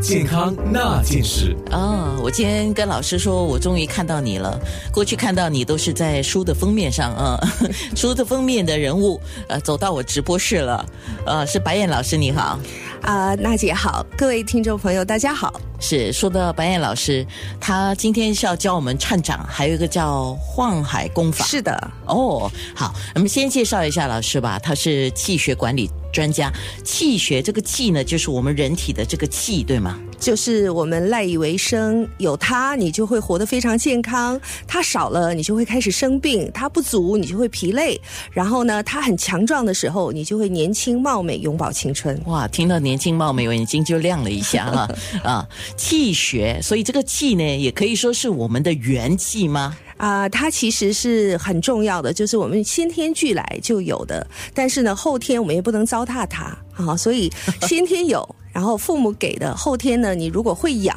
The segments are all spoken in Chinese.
健康那件事。哦，我今天跟老师说，我终于看到你了。过去看到你都是在书的封面上啊，书的封面的人物，呃，走到我直播室了。呃，是白燕老师，你好。啊，娜姐好，各位听众朋友，大家好。是说到白燕老师，他今天是要教我们颤掌，还有一个叫晃海功法。是的，哦，好，我们先介绍一下老师吧。他是气血管理专家，气血这个气呢，就是我们人体的这个气，对吗？就是我们赖以为生，有它你就会活得非常健康。它少了，你就会开始生病；它不足，你就会疲累。然后呢，它很强壮的时候，你就会年轻貌美，永葆青春。哇，听到年轻貌美，我眼睛就亮了一下哈啊！气血，所以这个气呢，也可以说是我们的元气吗？啊，它其实是很重要的，就是我们先天俱来就有的，但是呢，后天我们也不能糟蹋它啊。所以先天有，然后父母给的，后天呢，你如果会养，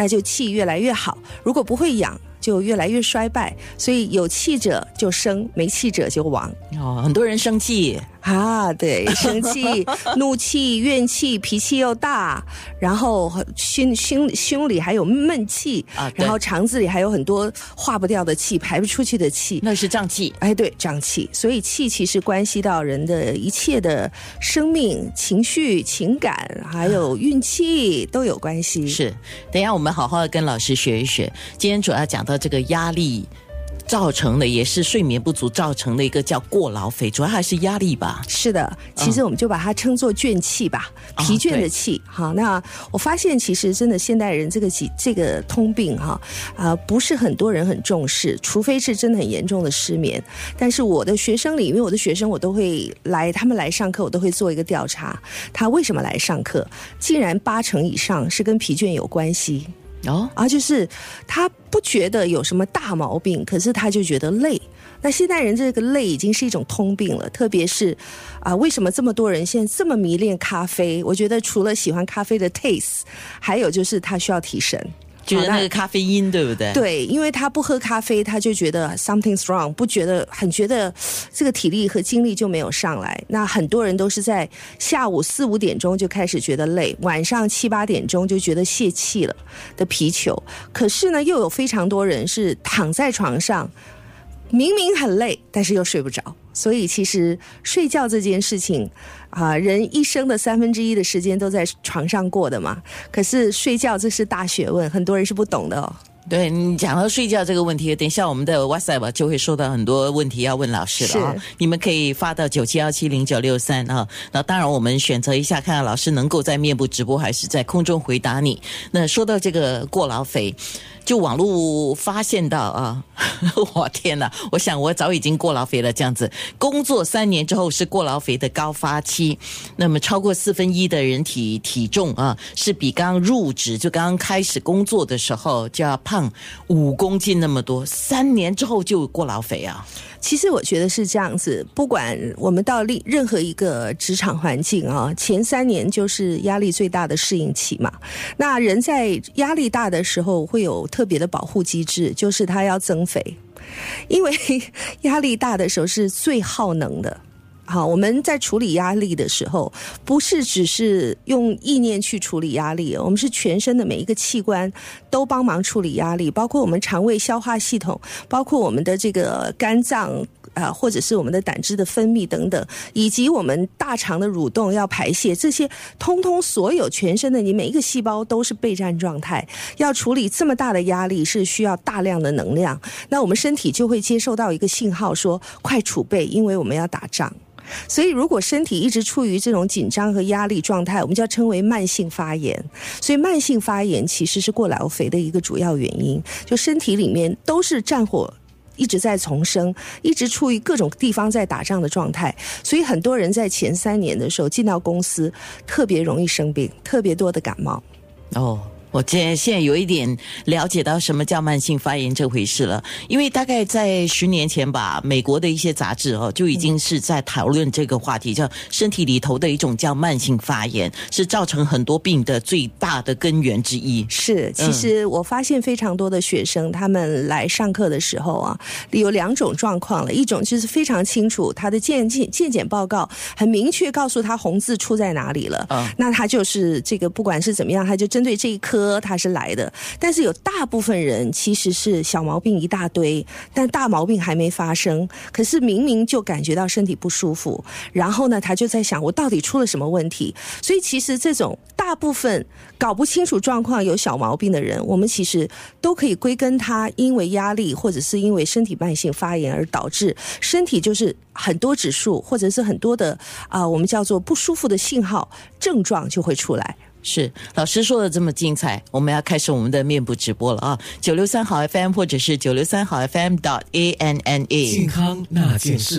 那就气越来越好；如果不会养，就越来越衰败。所以有气者就生，没气者就亡。哦，很多人生气。啊，对，生气、怒气、怨气，脾气又大，然后心心胸里还有闷气啊，然后肠子里还有很多化不掉的气，排不出去的气，那是胀气。哎，对，胀气。所以气其实关系到人的一切的生命、情绪、情感，还有运气都有关系。是，等一下我们好好的跟老师学一学。今天主要讲到这个压力。造成的也是睡眠不足造成的一个叫过劳肥，主要还是压力吧。是的，其实我们就把它称作倦气吧，疲倦的气。好，那我发现其实真的现代人这个几这个通病哈啊，不是很多人很重视，除非是真的很严重的失眠。但是我的学生里，因为我的学生我都会来，他们来上课，我都会做一个调查，他为什么来上课？竟然八成以上是跟疲倦有关系。哦，啊，就是他不觉得有什么大毛病，可是他就觉得累。那现代人这个累已经是一种通病了，特别是啊，为什么这么多人现在这么迷恋咖啡？我觉得除了喜欢咖啡的 taste，还有就是他需要提神。就是那个咖啡因，对不对？对，因为他不喝咖啡，他就觉得 something's wrong，不觉得很觉得这个体力和精力就没有上来。那很多人都是在下午四五点钟就开始觉得累，晚上七八点钟就觉得泄气了的皮球。可是呢，又有非常多人是躺在床上，明明很累，但是又睡不着。所以其实睡觉这件事情，啊，人一生的三分之一的时间都在床上过的嘛。可是睡觉这是大学问，很多人是不懂的哦。对你讲到睡觉这个问题，等一下我们的 WhatsApp 就会收到很多问题要问老师了啊。你们可以发到九七幺七零九六三啊。那当然我们选择一下，看看老师能够在面部直播还是在空中回答你。那说到这个过劳肥。就网络发现到啊，我天哪！我想我早已经过劳肥了。这样子，工作三年之后是过劳肥的高发期。那么超过四分一的人体体重啊，是比刚入职就刚刚开始工作的时候就要胖五公斤那么多。三年之后就过劳肥啊。其实我觉得是这样子，不管我们到任任何一个职场环境啊，前三年就是压力最大的适应期嘛。那人在压力大的时候会有特别的保护机制，就是他要增肥，因为 压力大的时候是最耗能的。好，我们在处理压力的时候，不是只是用意念去处理压力，我们是全身的每一个器官都帮忙处理压力，包括我们肠胃消化系统，包括我们的这个肝脏啊，或者是我们的胆汁的分泌等等，以及我们大肠的蠕动要排泄，这些通通所有全身的你每一个细胞都是备战状态，要处理这么大的压力是需要大量的能量，那我们身体就会接受到一个信号说快储备，因为我们要打仗。所以，如果身体一直处于这种紧张和压力状态，我们就要称为慢性发炎。所以，慢性发炎其实是过劳肥的一个主要原因。就身体里面都是战火一直在重生，一直处于各种地方在打仗的状态。所以，很多人在前三年的时候进到公司，特别容易生病，特别多的感冒。哦。我现现在有一点了解到什么叫慢性发炎这回事了，因为大概在十年前吧，美国的一些杂志哦就已经是在讨论这个话题，叫身体里头的一种叫慢性发炎，是造成很多病的最大的根源之一。是，其实我发现非常多的学生他们来上课的时候啊，有两种状况了，一种就是非常清楚他的健健健检报告很明确告诉他红字出在哪里了，啊，那他就是这个不管是怎么样，他就针对这一科。他是来的，但是有大部分人其实是小毛病一大堆，但大毛病还没发生，可是明明就感觉到身体不舒服，然后呢，他就在想我到底出了什么问题？所以其实这种大部分搞不清楚状况、有小毛病的人，我们其实都可以归根他因为压力或者是因为身体慢性发炎而导致身体就是很多指数或者是很多的啊，我们叫做不舒服的信号症状就会出来。是老师说的这么精彩，我们要开始我们的面部直播了啊！九六三好 FM 或者是九六三好 FM dot A N N E 健康那件事。